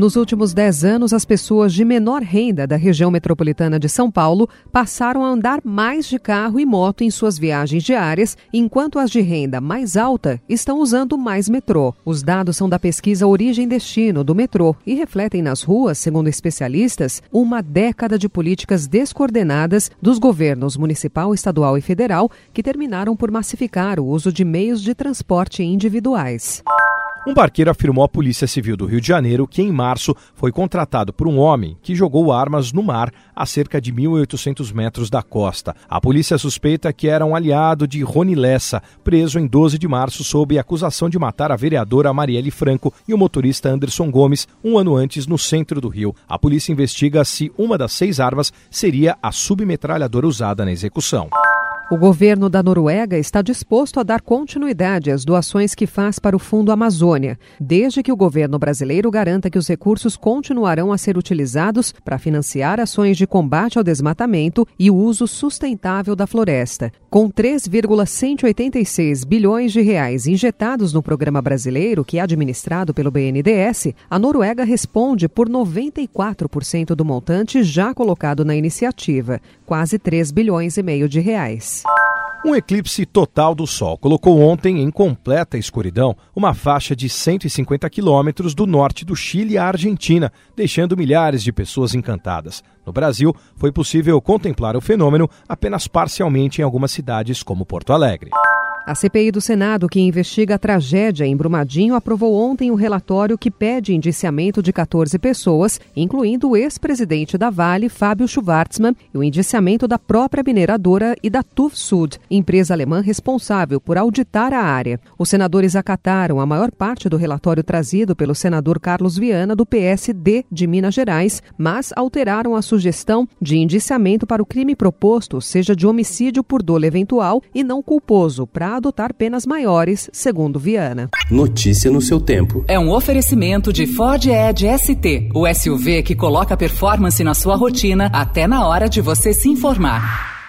Nos últimos 10 anos, as pessoas de menor renda da região metropolitana de São Paulo passaram a andar mais de carro e moto em suas viagens diárias, enquanto as de renda mais alta estão usando mais metrô. Os dados são da pesquisa Origem Destino do metrô e refletem nas ruas, segundo especialistas, uma década de políticas descoordenadas dos governos municipal, estadual e federal que terminaram por massificar o uso de meios de transporte individuais. Um barqueiro afirmou à Polícia Civil do Rio de Janeiro que, em março, foi contratado por um homem que jogou armas no mar a cerca de 1.800 metros da costa. A polícia suspeita que era um aliado de Rony Lessa, preso em 12 de março sob acusação de matar a vereadora Marielle Franco e o motorista Anderson Gomes um ano antes no centro do Rio. A polícia investiga se uma das seis armas seria a submetralhadora usada na execução. O governo da Noruega está disposto a dar continuidade às doações que faz para o Fundo Amazônia, desde que o governo brasileiro garanta que os recursos continuarão a ser utilizados para financiar ações de combate ao desmatamento e o uso sustentável da floresta. Com 3,186 bilhões de reais injetados no programa brasileiro, que é administrado pelo BNDES, a Noruega responde por 94% do montante já colocado na iniciativa, quase 3 bilhões e meio de reais. Um eclipse total do Sol colocou ontem em completa escuridão uma faixa de 150 quilômetros do norte do Chile à Argentina, deixando milhares de pessoas encantadas. No Brasil, foi possível contemplar o fenômeno apenas parcialmente em algumas cidades como Porto Alegre. A CPI do Senado, que investiga a tragédia em Brumadinho, aprovou ontem o um relatório que pede indiciamento de 14 pessoas, incluindo o ex-presidente da Vale, Fábio Schwartzman, e o indiciamento da própria mineradora e da TUV Sud, empresa alemã responsável por auditar a área. Os senadores acataram a maior parte do relatório trazido pelo senador Carlos Viana, do PSD de Minas Gerais, mas alteraram a sugestão de indiciamento para o crime proposto seja de homicídio por dolo eventual e não culposo, para adotar penas maiores, segundo Viana. Notícia no seu tempo. É um oferecimento de Ford Edge ST, o SUV que coloca performance na sua rotina até na hora de você se informar.